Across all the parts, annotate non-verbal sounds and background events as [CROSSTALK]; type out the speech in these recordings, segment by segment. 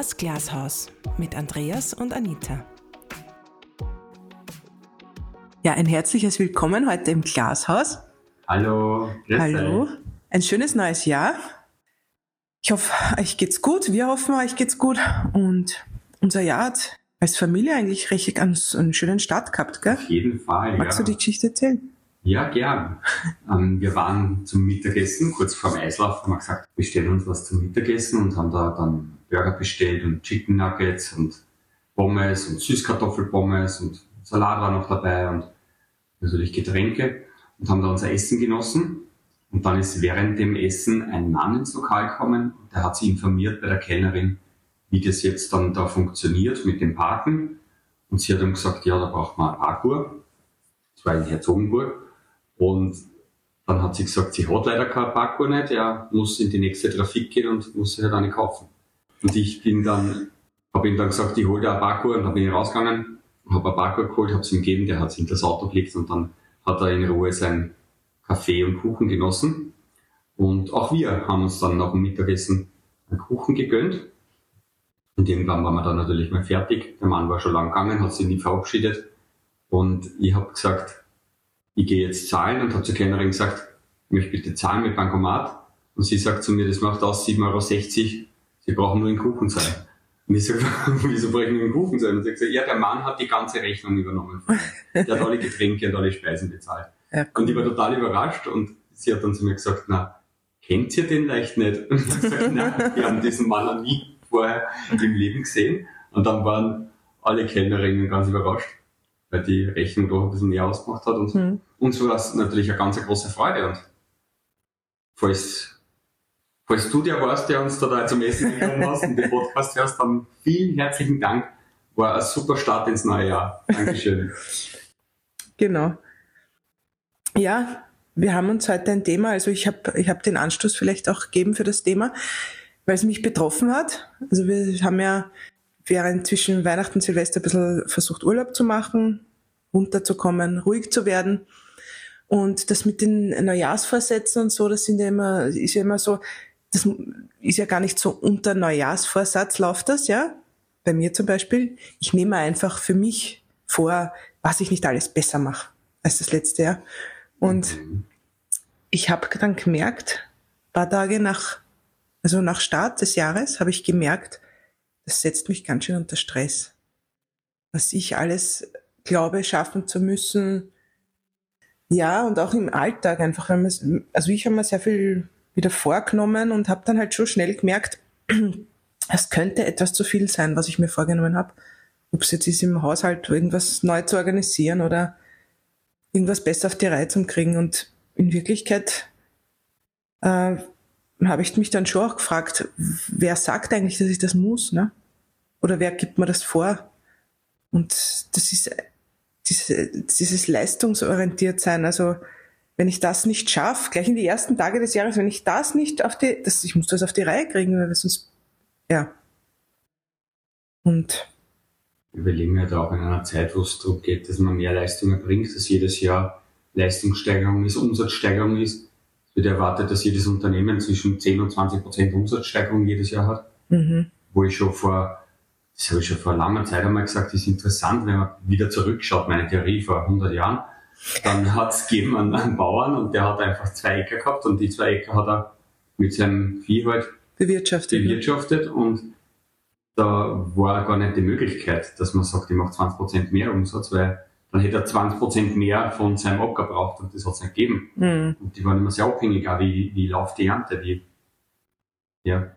Das Glashaus mit Andreas und Anita. Ja, ein herzliches Willkommen heute im Glashaus. Hallo. Hallo. Ein schönes neues Jahr. Ich hoffe, euch geht's gut. Wir hoffen, euch geht's gut. Und unser Jahr hat als Familie eigentlich richtig einen, einen schönen Start gehabt, gell? Auf jeden Fall. Magst ja. du die Geschichte erzählen? Ja, gern. [LAUGHS] Ähm, wir waren zum Mittagessen, kurz vor dem Eislauf, haben wir gesagt, wir bestellen uns was zum Mittagessen und haben da dann Burger bestellt und Chicken Nuggets und Pommes und Süßkartoffelpommes und Salat war noch dabei und natürlich Getränke und haben da unser Essen genossen. Und dann ist während dem Essen ein Mann ins Lokal gekommen der hat sich informiert bei der Kellnerin, wie das jetzt dann da funktioniert mit dem Parken. Und sie hat ihm gesagt, ja, da braucht man ein Parkour. Das war in Herzogenburg. Und dann hat sie gesagt, sie hat leider kein Parkour nicht, er muss in die nächste Trafik gehen und muss sich halt eine kaufen. Und ich bin dann, habe ihm dann gesagt, ich hole dir ein Parkour und dann bin ich rausgegangen, habe ein Parkour geholt, habe es ihm gegeben, der hat hinter das Auto gelegt und dann hat er in Ruhe sein Kaffee und Kuchen genossen. Und auch wir haben uns dann nach dem Mittagessen einen Kuchen gegönnt. Und irgendwann waren wir dann natürlich mal fertig. Der Mann war schon lang gegangen, hat sich nie verabschiedet. Und ich habe gesagt, ich gehe jetzt zahlen und habe zur Kellnerin gesagt, ich möchte bitte zahlen mit Bankomat. Und sie sagt zu mir, das macht aus 7,60 Euro, Sie brauchen nur einen Kuchen zahlen. Und ich sage, [LAUGHS] wieso brauche ich nur einen Kuchen zahlen? Und sie sagt, ja, der Mann hat die ganze Rechnung übernommen. Der hat alle Getränke und alle Speisen bezahlt. Ja, Und ich war total überrascht und sie hat dann zu mir gesagt, na, kennt ihr den leicht nicht? [LAUGHS] Und ich habe gesagt, nein, wir haben diesen Mann noch nie vorher im Leben gesehen. Und dann waren alle Kellnerinnen ganz überrascht, weil die Rechnung doch ein bisschen näher ausgemacht hat. Und Hm. uns war es natürlich eine ganz große Freude. Und falls, falls du der warst, der uns da, da zum Essen gekommen hast und den Podcast hörst, dann vielen herzlichen Dank. War ein super Start ins neue Jahr. Dankeschön. [LAUGHS] Genau. Ja, wir haben uns heute ein Thema, also ich habe ich hab den Anstoß vielleicht auch gegeben für das Thema, weil es mich betroffen hat. Also wir haben ja während zwischen Weihnachten und Silvester ein bisschen versucht, Urlaub zu machen, runterzukommen, ruhig zu werden. Und das mit den Neujahrsvorsätzen und so, das sind ja immer, ist ja immer so, das ist ja gar nicht so unter Neujahrsvorsatz läuft das, ja. Bei mir zum Beispiel. Ich nehme einfach für mich vor, was ich nicht alles besser mache als das letzte Jahr. Und ich habe dann gemerkt, paar Tage nach, also nach Start des Jahres, habe ich gemerkt, das setzt mich ganz schön unter Stress. Was ich alles glaube, schaffen zu müssen. Ja, und auch im Alltag einfach. wenn man- Also ich habe mir sehr viel wieder vorgenommen und habe dann halt schon schnell gemerkt, [CLEARS THROAT] es könnte etwas zu viel sein, was ich mir vorgenommen habe. Ob es jetzt ist, im Haushalt irgendwas neu zu organisieren oder irgendwas besser auf die Reihe zu kriegen. Und in Wirklichkeit äh, habe ich mich dann schon auch gefragt, wer sagt eigentlich, dass ich das muss, ne? Oder wer gibt mir das vor? Und das ist diese, dieses leistungsorientiert sein. Also wenn ich das nicht schaffe, gleich in die ersten Tage des Jahres, wenn ich das nicht auf die, das, ich muss das auf die Reihe kriegen, weil sonst, ja. Und Wir leben halt auch in einer Zeit, wo es darum geht, dass man mehr Leistung erbringt, dass jedes Jahr Leistungssteigerung ist, Umsatzsteigerung ist. Es wird erwartet, dass jedes Unternehmen zwischen 10 und 20 Prozent Umsatzsteigerung jedes Jahr hat. mhm. Wo ich schon vor, das habe ich schon vor langer Zeit einmal gesagt, ist interessant, wenn man wieder zurückschaut, meine Theorie vor 100 Jahren. Dann hat es gegeben einen, einen Bauern und der hat einfach zwei Äcker gehabt und die zwei Äcker hat er mit seinem Vieh halt bewirtschaftet. ne? bewirtschaftet und da war gar nicht die Möglichkeit, dass man sagt, ich mache 20% mehr Umsatz, weil dann hätte er 20% mehr von seinem Acker braucht und das hat es nicht gegeben. Mhm. Und die waren immer sehr abhängig, auch wie, wie läuft die Ernte, wie, ja.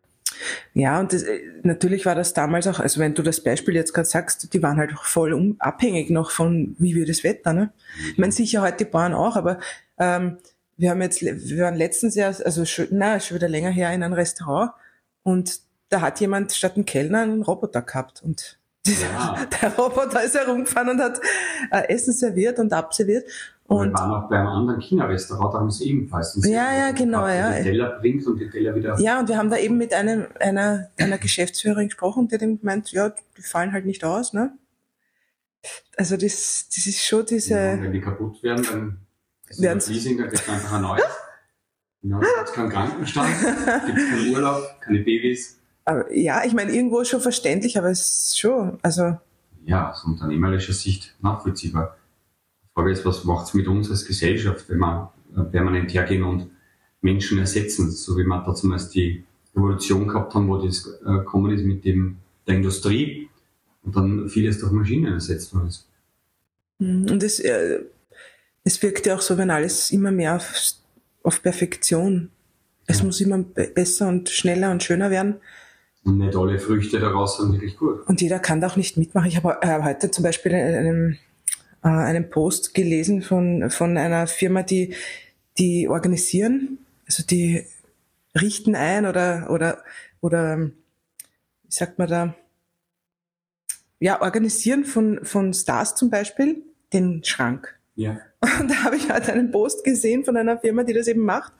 Ja, und das, äh, natürlich war das damals auch, also wenn du das Beispiel jetzt gerade sagst, die waren halt auch voll abhängig noch von, wie wird das Wetter, ne? Ich meine, sicher heute die Bauern auch, aber ähm, wir haben jetzt, wir waren letztens ja, also schon, na, schon wieder länger her in einem Restaurant und da hat jemand statt einem Kellner einen Roboter gehabt und [LAUGHS] Ja. der Roboter ist herumgefahren und hat äh, Essen serviert und abserviert Und wir waren auch bei einem anderen China-Restaurant, da haben sie ebenfalls einen Ja, ja, genau, ja. Die Teller bringt und die Teller wieder. ja, und wir haben da eben mit einem, einer, einer Geschäftsführerin gesprochen, die hat eben gemeint, ja, die fallen halt nicht aus, ne? Also das, das ist schon diese, Ja, wenn die kaputt werden, dann Werden das Leasing, dann kriegt man einfach ein neues. Ja, es keinen Krankenstand, gibt keinen Urlaub, keine Babys. Aber, ja, ich meine, irgendwo schon verständlich, aber es ist schon, also. Ja, aus unternehmerischer Sicht nachvollziehbar. Frage ist, was macht es mit uns als Gesellschaft, wenn wir permanent hergehen und Menschen ersetzen, so wie wir da zum Beispiel die Revolution gehabt haben, wo das äh, gekommen ist mit dem, der Industrie und dann vieles durch Maschinen ersetzt worden ist. Mhm. Und es, äh, es wirkt ja auch so, wenn alles immer mehr auf, auf Perfektion. Es ja. muss immer besser und schneller und schöner werden. Und nicht alle Früchte daraus sind wirklich gut. Und jeder kann da auch nicht mitmachen. Ich habe äh, heute zum Beispiel einen, äh, einen Post gelesen von, von einer Firma, die, die organisieren, also die richten ein oder, oder, oder, wie sagt man da, ja, organisieren von, von Stars zum Beispiel den Schrank. Ja. [LAUGHS] Und da habe ich halt einen Post gesehen von einer Firma, die das eben macht.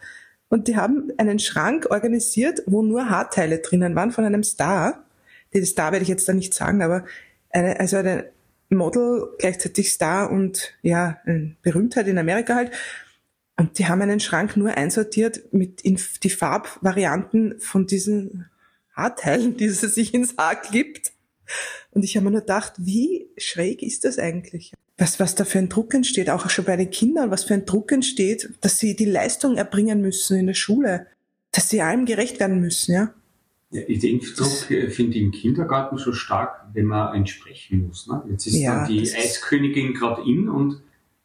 Und die haben einen Schrank organisiert, wo nur Haarteile drinnen waren von einem Star. Den Star werde ich jetzt da nicht sagen, aber eine, also eine Model, gleichzeitig Star und ja, eine Berühmtheit in Amerika halt. Und die haben einen Schrank nur einsortiert mit in die Farbvarianten von diesen Haarteilen, die sie sich ins Haar klippt. Und ich habe mir nur gedacht, wie schräg ist das eigentlich? was, was da für ein Druck entsteht, auch schon bei den Kindern, was für ein Druck entsteht, dass sie die Leistung erbringen müssen in der Schule, dass sie allem gerecht werden müssen, ja. Ja, den Druck äh, finde ich im Kindergarten schon stark, wenn man entsprechen muss. Ne? Jetzt ist ja, dann die Eiskönigin gerade in und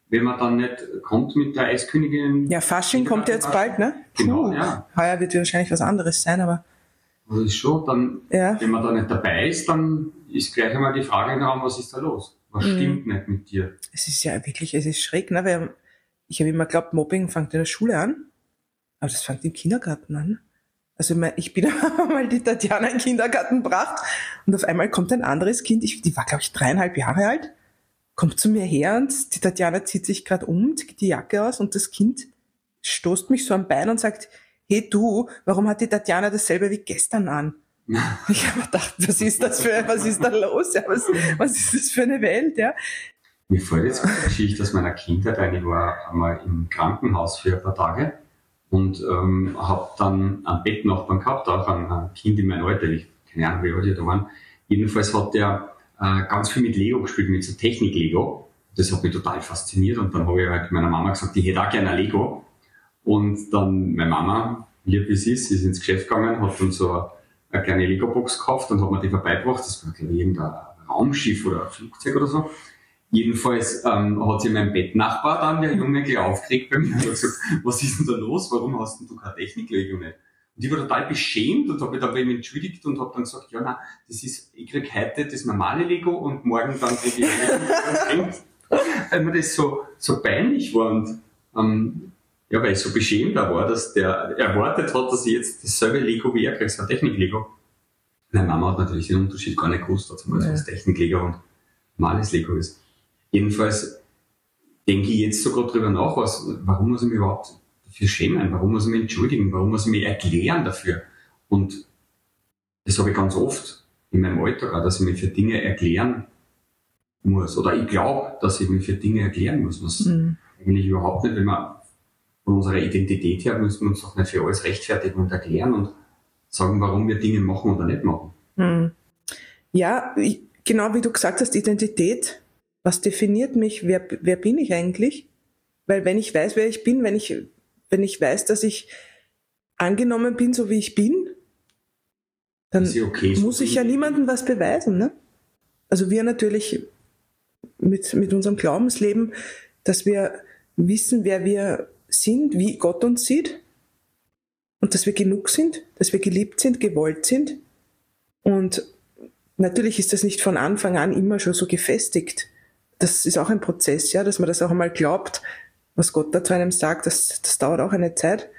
wenn man dann nicht kommt mit der Eiskönigin. Ja, Fasching kommt ja jetzt bald, ne? Genau, Puh. ja. Heuer wird wahrscheinlich was anderes sein, aber. Das ist schon, dann, ja. wenn man da nicht dabei ist, dann ist gleich einmal die Frage im Raum, was ist da los? Was mhm. stimmt nicht mit dir? Es ist ja wirklich, es ist schräg, ne? Weil ich habe immer geglaubt, Mobbing fängt in der Schule an, aber das fängt im Kindergarten an. Also ich bin [LAUGHS] mal die Tatjana in den Kindergarten gebracht und auf einmal kommt ein anderes Kind, ich, die war glaube ich dreieinhalb Jahre alt, kommt zu mir her und die Tatjana zieht sich gerade um, zieht die Jacke aus und das Kind stoßt mich so am Bein und sagt, hey du, warum hat die Tatjana dasselbe wie gestern an? [LAUGHS] Ich habe gedacht, was ist das für, was ist da los? Ja, was, was ist das für eine Welt? Ja? Mir fällt jetzt eine Geschichte aus meiner Kindheit ein. Ich war einmal im Krankenhaus für ein paar Tage und ähm, habe dann einen Bettnachbarn gehabt, auch ein, ein Kind in meinem Alter, ich keine Ahnung, wie alt die da waren. Jedenfalls hat der äh, ganz viel mit Lego gespielt, mit so Technik-Lego. Das hat mich total fasziniert und dann habe ich halt meiner Mama gesagt, ich hätte auch gerne ein Lego. Und dann meine Mama, lieb wie sie ist, ist ins Geschäft gegangen, hat dann so eine kleine Lego-Box gekauft und hat mir die vorbeigebracht. Das war, glaube ich, irgendein Raumschiff oder ein Flugzeug oder so. Jedenfalls ähm, hat sich mein Bettnachbar dann, der Junge, gleich aufgeregt bei mir und gesagt, was ist denn da los? Warum hast denn du keine nicht? Und ich war total beschämt und habe mich da bei ihm entschuldigt und habe dann gesagt, ja, na, das ist, ich krieg heute das normale Lego und morgen dann krieg ich Lego. [LAUGHS] Weil mir das so, so peinlich war und ähm, ja, weil ich so beschämt da war, dass der erwartet hat, dass ich jetzt dasselbe Lego wie er kriege, so ein Technik-Lego. Meine Mama hat natürlich den Unterschied gar nicht gewusst, mal, ja. was Technik-Lego und normales Lego ist. Jedenfalls denke ich jetzt sogar drüber nach, was, warum muss ich mich überhaupt dafür schämen? Warum muss ich mich entschuldigen? Warum muss ich mich erklären dafür? Und das habe ich ganz oft in meinem Alltag auch, dass ich mich für Dinge erklären muss. Oder ich glaube, dass ich mich für Dinge erklären muss, was mhm. eigentlich überhaupt nicht, wenn man von unserer Identität her müssen wir uns doch nicht für alles rechtfertigen und erklären und sagen, warum wir Dinge machen oder nicht machen. Hm. Ja, genau wie du gesagt hast, Identität, was definiert mich, wer, wer bin ich eigentlich? Weil wenn ich weiß, wer ich bin, wenn ich, wenn ich weiß, dass ich angenommen bin, so wie ich bin, dann okay, muss ich ja niemandem was beweisen. Ne? Also wir natürlich mit, mit unserem Glaubensleben, dass wir wissen, wer wir sind, wie Gott uns sieht und dass wir genug sind, dass wir geliebt sind, gewollt sind. Und natürlich ist das nicht von Anfang an immer schon so gefestigt. Das ist auch ein Prozess, ja, dass man das auch einmal glaubt, was Gott da zu einem sagt, das, das dauert auch eine Zeit.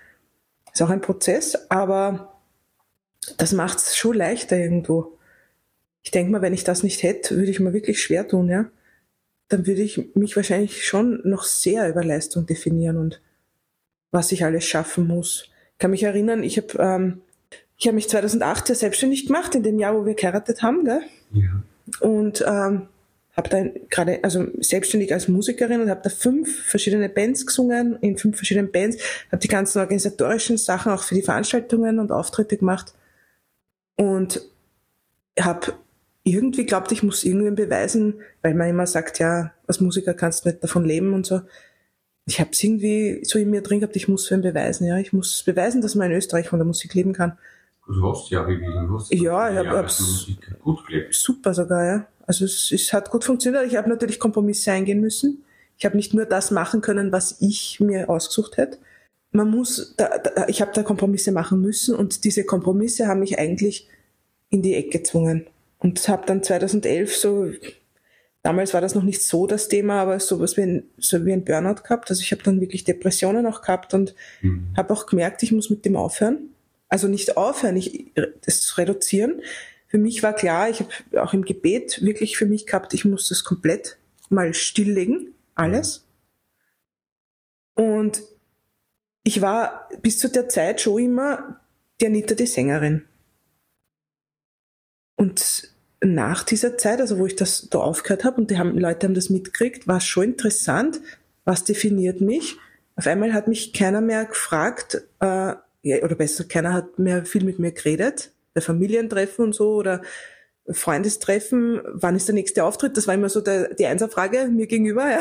Ist auch ein Prozess, aber das macht es schon leichter irgendwo. Ich denke mal, wenn ich das nicht hätte, würde ich mir wirklich schwer tun, ja. Dann würde ich mich wahrscheinlich schon noch sehr über Leistung definieren und was ich alles schaffen muss. Ich kann mich erinnern, ich habe ähm, ich hab mich 2008 ja selbstständig gemacht, in dem Jahr, wo wir geheiratet haben, gell? Ja. Und ähm, habe dann gerade, also selbstständig als Musikerin und habe da fünf verschiedene Bands gesungen, in fünf verschiedenen Bands, habe die ganzen organisatorischen Sachen auch für die Veranstaltungen und Auftritte gemacht. Und habe irgendwie glaubt, ich muss irgendwem beweisen, weil man immer sagt, ja, als Musiker kannst du nicht davon leben und so. Ich habe es irgendwie so in mir drin gehabt, ich muss für ihn beweisen, ja, ich muss beweisen, dass man in Österreich von der Musik leben kann. Du hast ja, wie du hast. Ja, ich habe hab's gut gelebt. Super sogar, ja. Also es, es hat gut funktioniert. Ich habe natürlich Kompromisse eingehen müssen. Ich habe nicht nur das machen können, was ich mir ausgesucht hätte. Man muss, da, da, ich habe da Kompromisse machen müssen und diese Kompromisse haben mich eigentlich in die Ecke gezwungen. Und habe dann 2011 so, damals war das noch nicht so das Thema, aber sowas wie ein, so wie ein Burnout gehabt. Also ich habe dann wirklich Depressionen auch gehabt und mhm. habe auch gemerkt, ich muss mit dem aufhören. Also nicht aufhören, ich, das zu reduzieren. Für mich war klar, ich habe auch im Gebet wirklich für mich gehabt, ich muss das komplett mal stilllegen, alles. Und ich war bis zu der Zeit schon immer die Anita die Sängerin. Und nach dieser Zeit, also wo ich das da aufgehört habe und die haben, Leute haben das mitgekriegt, war es schon interessant, was definiert mich. Auf einmal hat mich keiner mehr gefragt, äh, oder besser, keiner hat mehr viel mit mir geredet, bei Familientreffen und so oder Freundestreffen, wann ist der nächste Auftritt? Das war immer so der, die Einserfrage mir gegenüber. Ja.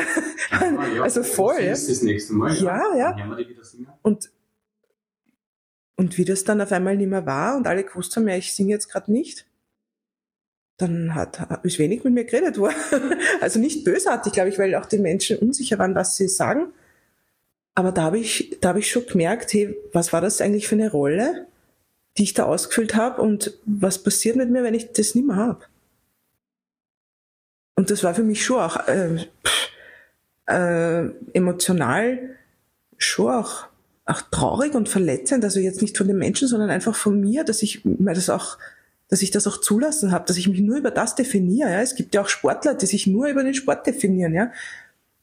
Ah, ja, [LAUGHS] also voll. Ja. Das nächste Mal. Ja, ja. ja. Und, und wie das dann auf einmal nicht mehr war und alle gewusst haben, ja, ich singe jetzt gerade nicht, dann hat, ist wenig mit mir geredet worden. [LAUGHS] Also nicht bösartig, glaube ich, weil auch die Menschen unsicher waren, was sie sagen. Aber da habe ich, da habe ich schon gemerkt, hey, was war das eigentlich für eine Rolle, die ich da ausgefüllt habe und was passiert mit mir, wenn ich das nicht mehr habe? Und das war für mich schon auch äh, äh, emotional schon auch, auch traurig und verletzend. Also jetzt nicht von den Menschen, sondern einfach von mir, dass ich mir das auch dass ich das auch zulassen habe, dass ich mich nur über das definiere. Ja? Es gibt ja auch Sportler, die sich nur über den Sport definieren. Ja?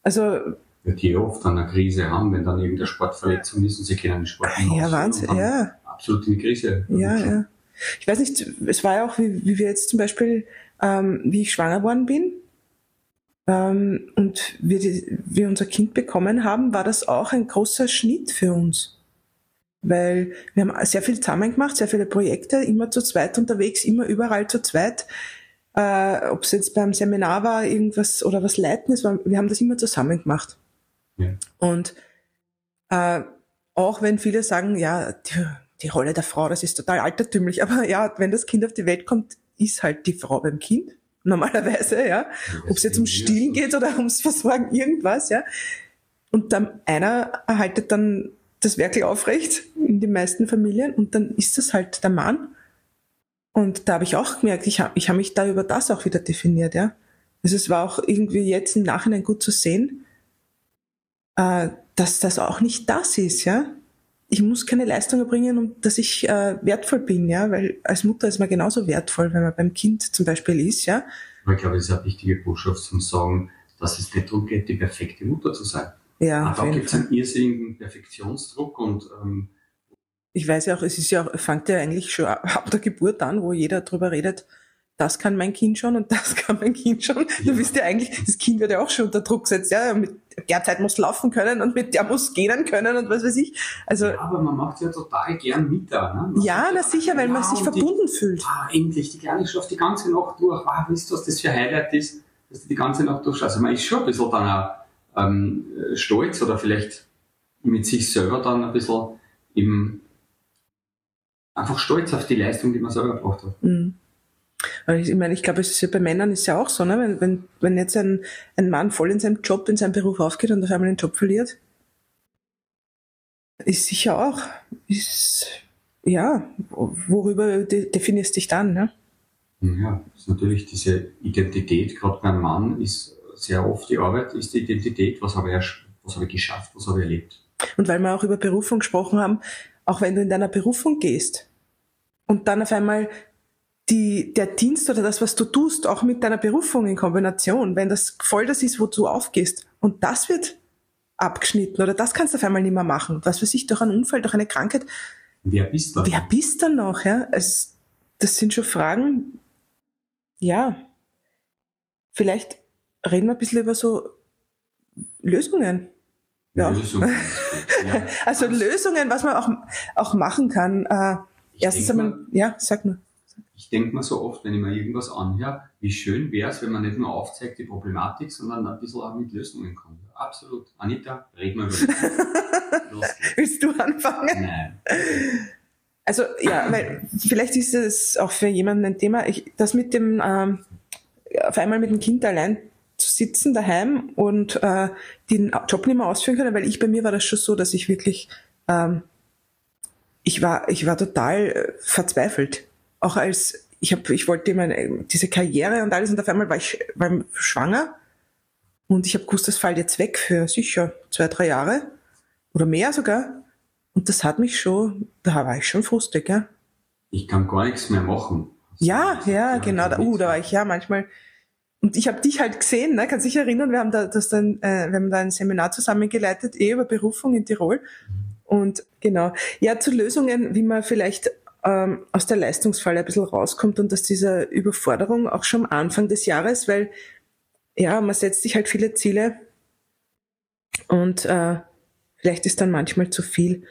Also die oft an einer Krise haben, wenn dann irgendeine Sportverletzung ist und sie können den Sport nicht Ja, Wahnsinn, ja. Absolut in die Krise. Ja, ja. Ich weiß nicht, es war ja auch, wie, wie wir jetzt zum Beispiel, ähm, wie ich schwanger worden bin ähm, und wir, die, wir unser Kind bekommen haben, war das auch ein großer Schnitt für uns weil wir haben sehr viel zusammen gemacht, sehr viele Projekte, immer zu zweit unterwegs, immer überall zu zweit. Äh, Ob es jetzt beim Seminar war, irgendwas oder was leiten ist, wir haben das immer zusammen gemacht. Ja. Und äh, auch wenn viele sagen, ja, die, Rolle der Frau, das ist total altertümlich, aber ja, wenn das Kind auf die Welt kommt, ist halt die Frau beim Kind normalerweise, ja. Ob es jetzt um Stillen geht oder [LAUGHS] ums Versorgen, irgendwas, ja. Und dann einer erhaltet dann das Werkel aufrecht in den meisten Familien und dann ist das halt der Mann. Und da habe ich auch gemerkt, ich habe ich hab mich da über das auch wieder definiert, ja. Also es war auch irgendwie jetzt im Nachhinein gut zu sehen, äh, dass das auch nicht das ist, ja. Ich muss keine Leistung erbringen, um dass ich äh, wertvoll bin, ja, weil als Mutter ist man genauso wertvoll, wenn man beim Kind zum Beispiel ist, ja. ich glaube, das ist eine wichtige Botschaft zum Sagen, dass es nicht darum geht, die perfekte Mutter zu sein. Ja, da gibt es einen irrsinnigen Perfektionsdruck und ähm, ich weiß ja auch, es ist ja, fängt ja eigentlich schon [LAUGHS] ab der Geburt an, wo jeder drüber redet, das kann mein Kind schon und [LAUGHS] das kann mein Kind schon. Ja. Du wisst ja eigentlich, das Kind wird ja auch schon unter Druck gesetzt, ja, mit der Zeit muss laufen können und mit der muss gehen können und was weiß ich. Also, ja, aber man macht ja total gern mit da. Ne? Man ja, na sicher, weil man sich verbunden die, fühlt. Ah, endlich, die Kleine schafft die ganze Nacht durch. Ah, wisst ihr, was das für Highlight ist, dass du die ganze Nacht durchschaust. Also man ist schon ein bisschen dann auch ähm, stolz oder vielleicht mit sich selber dann ein bisschen eben einfach stolz auf die Leistung, die man selber gebracht hat. Mhm. Ich meine, ich glaube, es ist ja bei Männern ist ja auch so, ne? wenn, wenn, wenn jetzt ein, ein Mann voll in seinem Job, in seinem Beruf aufgeht und auf einmal den Job verliert, ist sicher auch, ist, ja, worüber definierst du dich dann, ne? Ja, ist natürlich diese Identität, gerade beim Mann, ist sehr oft die Arbeit ist die Identität, was habe ich, was habe ich geschafft, was habe ich erlebt. Und weil wir auch über Berufung gesprochen haben, auch wenn du in deiner Berufung gehst und dann auf einmal die, der Dienst oder das, was du tust, auch mit deiner Berufung in Kombination, wenn das voll das ist, wo du aufgehst und das wird abgeschnitten oder das kannst du auf einmal nicht mehr machen, was weiß ich, durch einen Unfall, durch eine Krankheit. Wer bist du? Wer bist du noch? Ja? Es, das sind schon Fragen, ja, vielleicht reden wir ein bisschen über so Lösungen. Ja. Lösungen. [LAUGHS] ja. also Lösungen, was man auch, auch machen kann. Äh, erstens einmal, ja, sag nur. Ich denke mir so oft, wenn ich mir irgendwas anhöre, wie schön wäre es, wenn man nicht nur aufzeigt die Problematik, sondern ein bisschen auch mit Lösungen kommt. Absolut. Anita, red mal über das. [LAUGHS] Willst du anfangen? Nein. Also ja, weil vielleicht ist es auch für jemanden ein Thema, ich, das mit dem ähm, auf einmal mit dem Kind allein zu sitzen daheim und äh, den Job nicht mehr ausführen können, weil ich bei mir war das schon so, dass ich wirklich ähm, ich war ich war total äh, verzweifelt, auch als ich habe ich wollte meine diese Karriere und alles und auf einmal war ich war schwanger und ich habe gewusst, das fällt jetzt weg für sicher zwei drei Jahre oder mehr sogar und das hat mich schon da war ich schon frustig, ja. Ich kann gar nichts mehr machen. Ja, ja, genau. Da, uh, da war ich ja manchmal und ich habe dich halt gesehen, ne? kannst dich erinnern, wir haben da das dann, äh, wir haben da ein Seminar zusammengeleitet, eh über Berufung in Tirol. Und genau, ja, zu Lösungen, wie man vielleicht ähm, aus der Leistungsfalle ein bisschen rauskommt und aus dieser Überforderung auch schon am Anfang des Jahres, weil ja, man setzt sich halt viele Ziele und äh, vielleicht ist dann manchmal zu viel.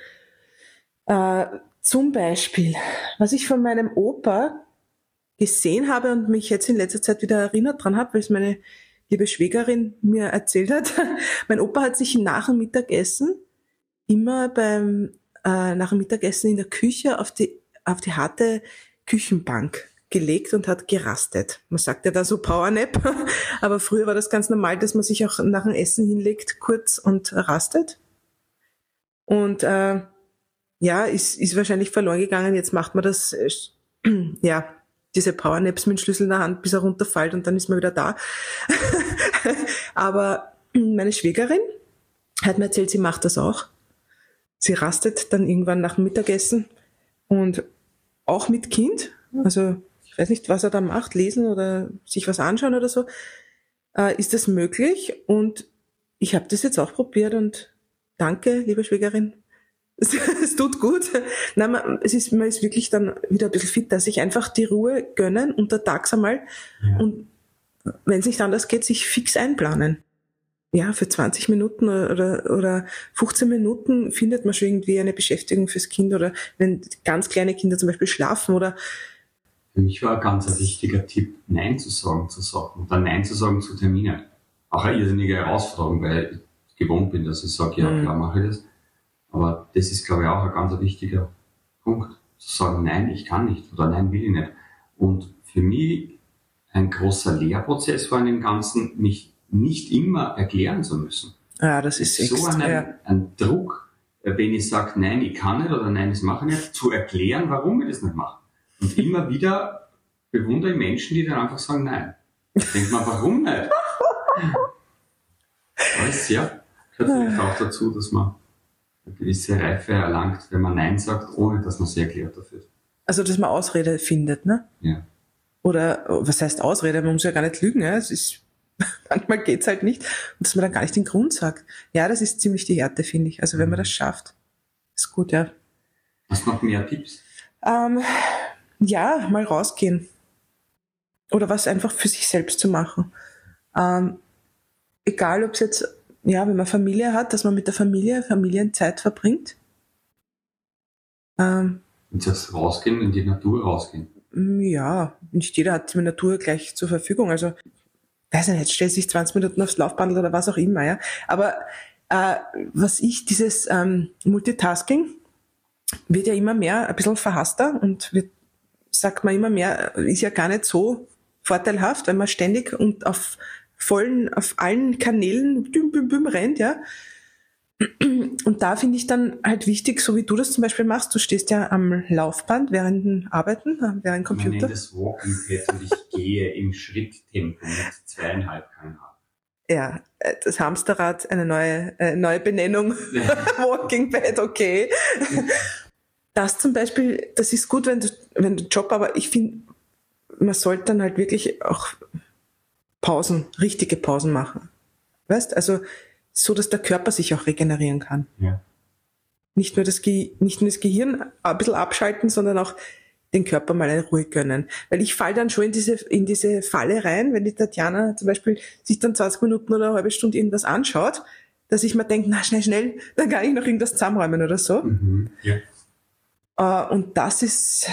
Äh, zum Beispiel, was ich von meinem Opa gesehen habe und mich jetzt in letzter Zeit wieder erinnert dran habe, weil es meine liebe Schwägerin mir erzählt hat. [LAUGHS] mein Opa hat sich nach dem Mittagessen immer beim äh, nach dem Mittagessen in der Küche auf die auf die harte Küchenbank gelegt und hat gerastet. Man sagt ja da so Powernap, [LAUGHS] aber früher war das ganz normal, dass man sich auch nach dem Essen hinlegt, kurz und rastet. Und äh, ja, ist, ist wahrscheinlich verloren gegangen. Jetzt macht man das äh, [CLEARS THROAT] ja diese Powernaps mit dem Schlüssel in der Hand, bis er runterfällt und dann ist man wieder da. [LAUGHS] Aber meine Schwägerin hat mir erzählt, sie macht das auch. Sie rastet dann irgendwann nach dem Mittagessen und auch mit Kind. Also ich weiß nicht, was er da macht, lesen oder sich was anschauen oder so. Äh, ist das möglich? Und ich habe das jetzt auch probiert und danke, liebe Schwägerin, [LAUGHS] es, es tut gut. Nein, man, es ist, man ist wirklich dann wieder ein bisschen fitter, sich einfach die Ruhe gönnen, untertags einmal. Ja. Und wenn es nicht anders geht, sich fix einplanen. Ja, für 20 Minuten oder, oder 15 Minuten findet man schon irgendwie eine Beschäftigung fürs Kind oder wenn ganz kleine Kinder zum Beispiel schlafen oder für mich war ein ganz wichtiger Tipp, Nein zu sagen zu Sachen und dann Nein zu sagen zu Terminen. Auch eine irrsinnige Herausforderung, weil ich gewohnt bin, dass ich sage, ja, mhm. klar mache ich das. Aber das ist, glaube ich, auch ein ganz wichtiger Punkt, zu sagen, nein, ich kann nicht oder nein, will ich nicht. Und für mich ein großer Lehrprozess war in dem Ganzen, mich nicht immer erklären zu müssen. Ja, das ist so ein, ja. ein Druck, äh, wenn ich sage, nein, ich kann nicht oder nein, das mache ich nicht, zu erklären, warum ich das nicht mache. Und [LAUGHS] immer wieder bewundere ich Menschen, die dann einfach sagen, nein. Ich denke mal, warum nicht? [LAUGHS] Alles, ja, gehört vielleicht auch dazu, dass man eine gewisse Reife erlangt, wenn man Nein sagt, ohne dass man sie erklärt dafür. Also, dass man Ausrede findet, ne? Ja. Oder, was heißt Ausrede? Man muss ja gar nicht lügen, ja? Es ist, [LAUGHS] manchmal geht's halt nicht. Und dass man dann gar nicht den Grund sagt. Ja, das ist ziemlich die Härte, finde ich. Also, wenn man mhm. das schafft, ist gut, ja. Hast du noch mehr Tipps? Ähm, ja, mal rausgehen. Oder was einfach für sich selbst zu machen. Ähm, egal, ob es jetzt ja, wenn man Familie hat, dass man mit der Familie Familienzeit verbringt. Ähm, Und das rausgehen, in die Natur rausgehen. Mm, ja, nicht jeder hat die Natur gleich zur Verfügung. Also, weiß nicht, stellt sich 20 Minuten aufs Laufband oder was auch immer, ja. Aber äh, was ich, dieses ähm, Multitasking wird ja immer mehr ein bisschen verhasster und wird, sagt man immer mehr, ist ja gar nicht so vorteilhaft, wenn man ständig und auf vollen, auf allen Kanälen büm, büm, büm rennt, ja. Und da finde ich dann halt wichtig, so wie du das zum Beispiel machst, du stehst ja am Laufband während dem Arbeiten, äh, während Computer. Ich nenne das Walking Pad und ich gehe im Schritttempo mit zweieinhalb kmh. Ja, äh, das Hamsterrad, eine neue, äh, neue Benennung. [LAUGHS] Walking Pad, okay. Das zum Beispiel, das ist gut, wenn du, wenn du Job, aber ich finde, man sollte dann halt wirklich auch Pausen, richtige Pausen machen. Weißt? Also so, dass der Körper sich auch regenerieren kann. Ja. Nicht nur das, Ge nicht nur das Gehirn ein bisschen abschalten, sondern auch den Körper mal eine Ruhe gönnen. Weil ich fall dann schon in diese, in diese Falle rein, wenn die Tatjana zum Beispiel sich dann 20 Minuten oder eine halbe Stunde irgendwas anschaut, dass ich mir denke, na schnell, schnell, dann kann ich noch irgendwas zusammenräumen oder so. Mhm, ja. Uh, und das ist,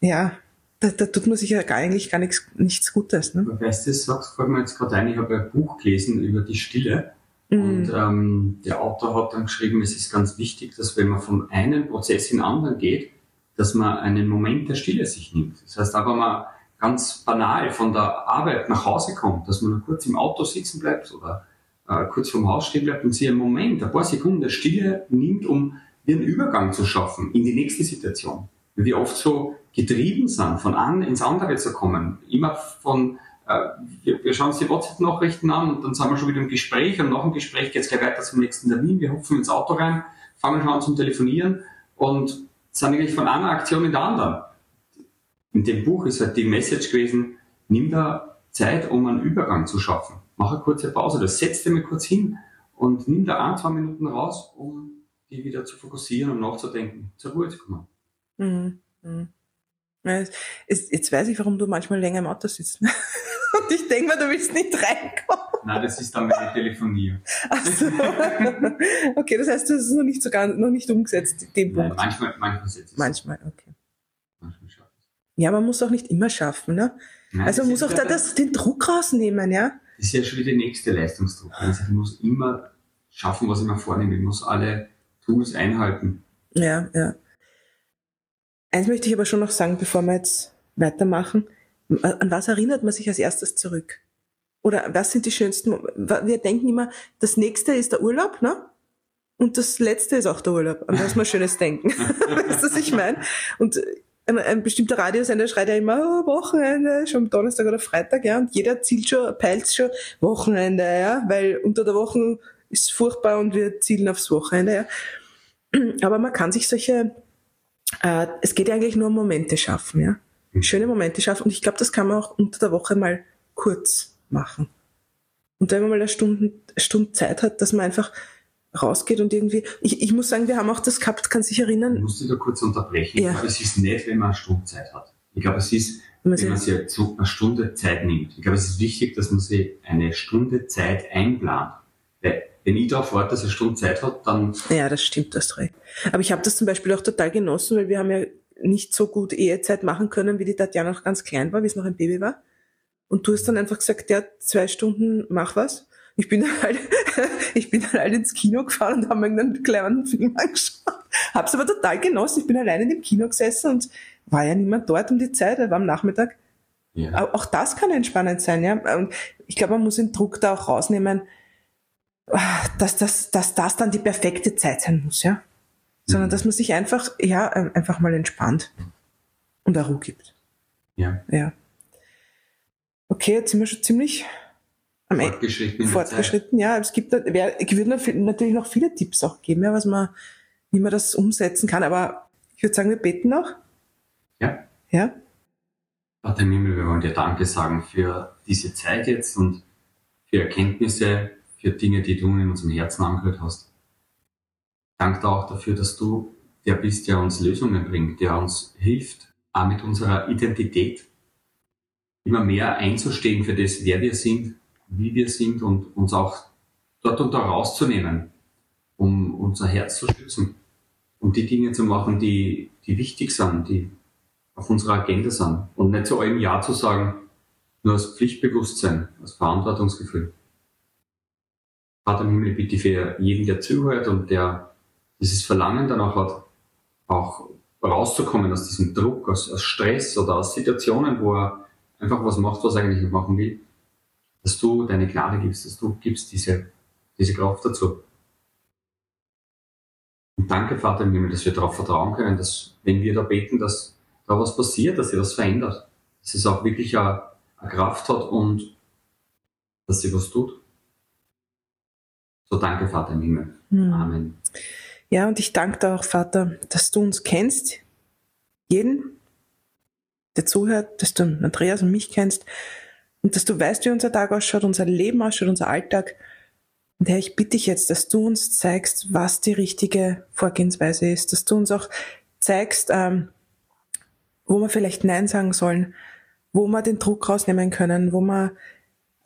ja, da, da tut man sich ja gar, eigentlich gar nichts, nichts Gutes. Ne? Weißt du, sagst, fällt mir jetzt gerade ein, ich habe ein Buch gelesen über die Stille. Mhm. Und ähm, der Autor hat dann geschrieben, es ist ganz wichtig, dass wenn man von einem Prozess in den anderen geht, dass man einen Moment der Stille sich nimmt. Das heißt, aber man ganz banal von der Arbeit nach Hause kommt, dass man kurz im Auto sitzen bleibt oder äh, kurz vorm Haus stehen bleibt und sich einen Moment, ein paar Sekunden der Stille nimmt, um einen Übergang zu schaffen in die nächste Situation. Weil wir oft so getrieben sind, von an ins andere zu kommen. Immer von, wir, wir schauen uns die WhatsApp-Nachrichten an und dann sind wir schon wieder im Gespräch und nach dem Gespräch geht es gleich weiter zum nächsten Termin. Wir hupfen ins Auto rein, fangen schon an zum Telefonieren und sind eigentlich von einer Aktion in der anderen. In dem Buch ist halt die Message gewesen, nimm da Zeit, um einen Übergang zu schaffen. Mach eine kurze Pause, das setzt dir mal kurz hin und nimm da ein, zwei Minuten raus, um die wieder zu fokussieren und nachzudenken, zur Ruhe zu kommen. Mhm. Mhm. jetzt weiß ich, warum du manchmal länger im Auto sitzt. [LAUGHS] Und ich denke mal, du willst nicht reinkommen. Nein, das ist dann meine Telefonie. Ach so. Okay, das heißt, du hast es noch nicht sogar noch nicht umgesetzt, den Punkt. Nein, manchmal, manchmal setzt es. Manchmal, okay. Manchmal schafft es. Ja, man muss auch nicht immer schaffen, ne? Nein, also man muss auch da das, den Druck rausnehmen, ja? Das ist ja schon wieder der nächste Leistungsdruck. Also ich muss immer schaffen, was ich mir vornehme. Ich muss alle Tools einhalten. Ja, ja. Eins möchte ich aber schon noch sagen, bevor wir jetzt weitermachen. An was erinnert man sich als erstes zurück? Oder was sind die schönsten? Wir denken immer, das nächste ist der Urlaub, ne? Und das letzte ist auch der Urlaub, an was wir Schönes denken. [LAUGHS] [LAUGHS] weißt du, was ich meine? Und ein, ein bestimmter Radiosender schreit ja immer, oh, Wochenende, schon Donnerstag oder Freitag, ja, und jeder zielt schon, peilt schon Wochenende, ja, weil unter der Woche ist furchtbar und wir zielen aufs Wochenende, ja. Aber man kann sich solche äh, es geht eigentlich nur um Momente schaffen, ja. Schöne Momente schaffen. Und ich glaube, das kann man auch unter der Woche mal kurz machen. Und wenn man mal eine Stunde, eine Stunde Zeit hat, dass man einfach rausgeht und irgendwie, ich, ich muss sagen, wir haben auch das gehabt, kann sich erinnern. Ich muss dich da kurz unterbrechen. Ja. Ich glaube, es ist nicht, wenn man eine Stunde Zeit hat. Ich glaube, es ist, wenn man, wenn man sich so eine Stunde Zeit nimmt. Ich glaube, es ist wichtig, dass man sich eine Stunde Zeit einplant. Weil wenn ich darauf warte, dass er eine Stunde Zeit hat, dann... Ja, das stimmt, das recht. Aber ich habe das zum Beispiel auch total genossen, weil wir haben ja nicht so gut Ehezeit machen können, wie die Tatjana noch ganz klein war, wie es noch ein Baby war. Und du hast dann einfach gesagt, ja, zwei Stunden, mach was. Ich bin dann halt, [LAUGHS] ich bin dann halt ins Kino gefahren und habe mir einen kleinen Film angeschaut. Hab's aber total genossen. Ich bin alleine in dem Kino gesessen und war ja niemand dort um die Zeit, er war am Nachmittag. Ja. Auch das kann entspannend sein, ja. Und ich glaube, man muss den Druck da auch rausnehmen, dass das, dass das dann die perfekte Zeit sein muss, ja. Sondern mhm. dass man sich einfach, ja, ähm, einfach mal entspannt und eine Ruhe gibt. Ja. Ja. Okay, jetzt sind wir schon ziemlich am e- fortgeschritten. Fortgeschritten, ja. Es gibt, ich würde natürlich noch viele Tipps auch geben, ja, was man, wie man das umsetzen kann. Aber ich würde sagen, wir beten noch. Ja. Ja. Vater im Himmel, wir wollen dir Danke sagen für diese Zeit jetzt und für Erkenntnisse, für Dinge, die du in unserem Herzen angehört hast. Danke auch dafür, dass du der bist, der uns Lösungen bringt, der uns hilft, auch mit unserer Identität immer mehr einzustehen für das, wer wir sind, wie wir sind und uns auch dort und da rauszunehmen, um unser Herz zu schützen und die Dinge zu machen, die, die wichtig sind, die auf unserer Agenda sind und nicht zu allem Ja zu sagen, nur aus Pflichtbewusstsein, aus Verantwortungsgefühl. Vater im Himmel, bitte für jeden, der zuhört und der dieses Verlangen danach hat, auch rauszukommen aus diesem Druck, aus, aus Stress oder aus Situationen, wo er einfach was macht, was er eigentlich nicht machen will, dass du deine Gnade gibst, dass du gibst diese, diese Kraft dazu. Und danke, Vater im Himmel, dass wir darauf vertrauen können, dass wenn wir da beten, dass da was passiert, dass sich was verändert, dass es auch wirklich eine, eine Kraft hat und dass sie was tut. So danke, Vater im Himmel. Mhm. Amen. Ja, und ich danke dir auch, Vater, dass du uns kennst, jeden, der zuhört, dass du Andreas und mich kennst. Und dass du weißt, wie unser Tag ausschaut, unser Leben ausschaut, unser Alltag. Und Herr, ich bitte dich jetzt, dass du uns zeigst, was die richtige Vorgehensweise ist, dass du uns auch zeigst, ähm, wo wir vielleicht Nein sagen sollen, wo wir den Druck rausnehmen können, wo wir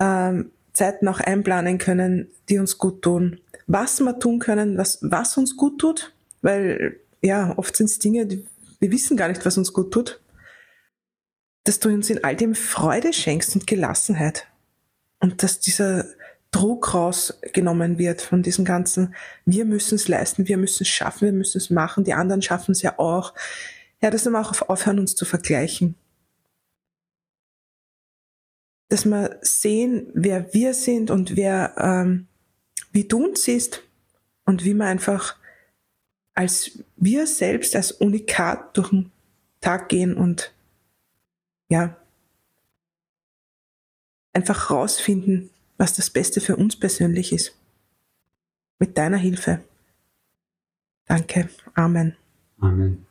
ähm, Zeiten auch einplanen können, die uns gut tun. Was wir tun können, was, was uns gut tut, weil ja, oft sind es Dinge, die, wir wissen gar nicht, was uns gut tut. dass du uns in all dem Freude schenkst und Gelassenheit. Und dass dieser Druck rausgenommen wird von diesem ganzen, wir müssen es leisten, wir müssen es schaffen, wir müssen es machen, die anderen schaffen es ja auch. Ja, dass wir auch aufhören, uns zu vergleichen. Dass wir sehen, wer wir sind und wer, ähm, wie du uns siehst und wie wir einfach als wir selbst als Unikat durch den Tag gehen und ja, einfach rausfinden, was das Beste für uns persönlich ist. Mit deiner Hilfe. Danke. Amen. Amen.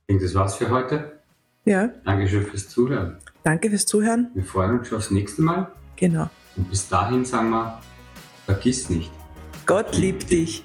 Ich denke, das war's für heute. Ja. Dankeschön fürs Zuhören. Danke fürs Zuhören. Wir freuen uns schon aufs nächste Mal. Genau. Und bis dahin sagen wir, vergiss nicht. Gott liebt dich.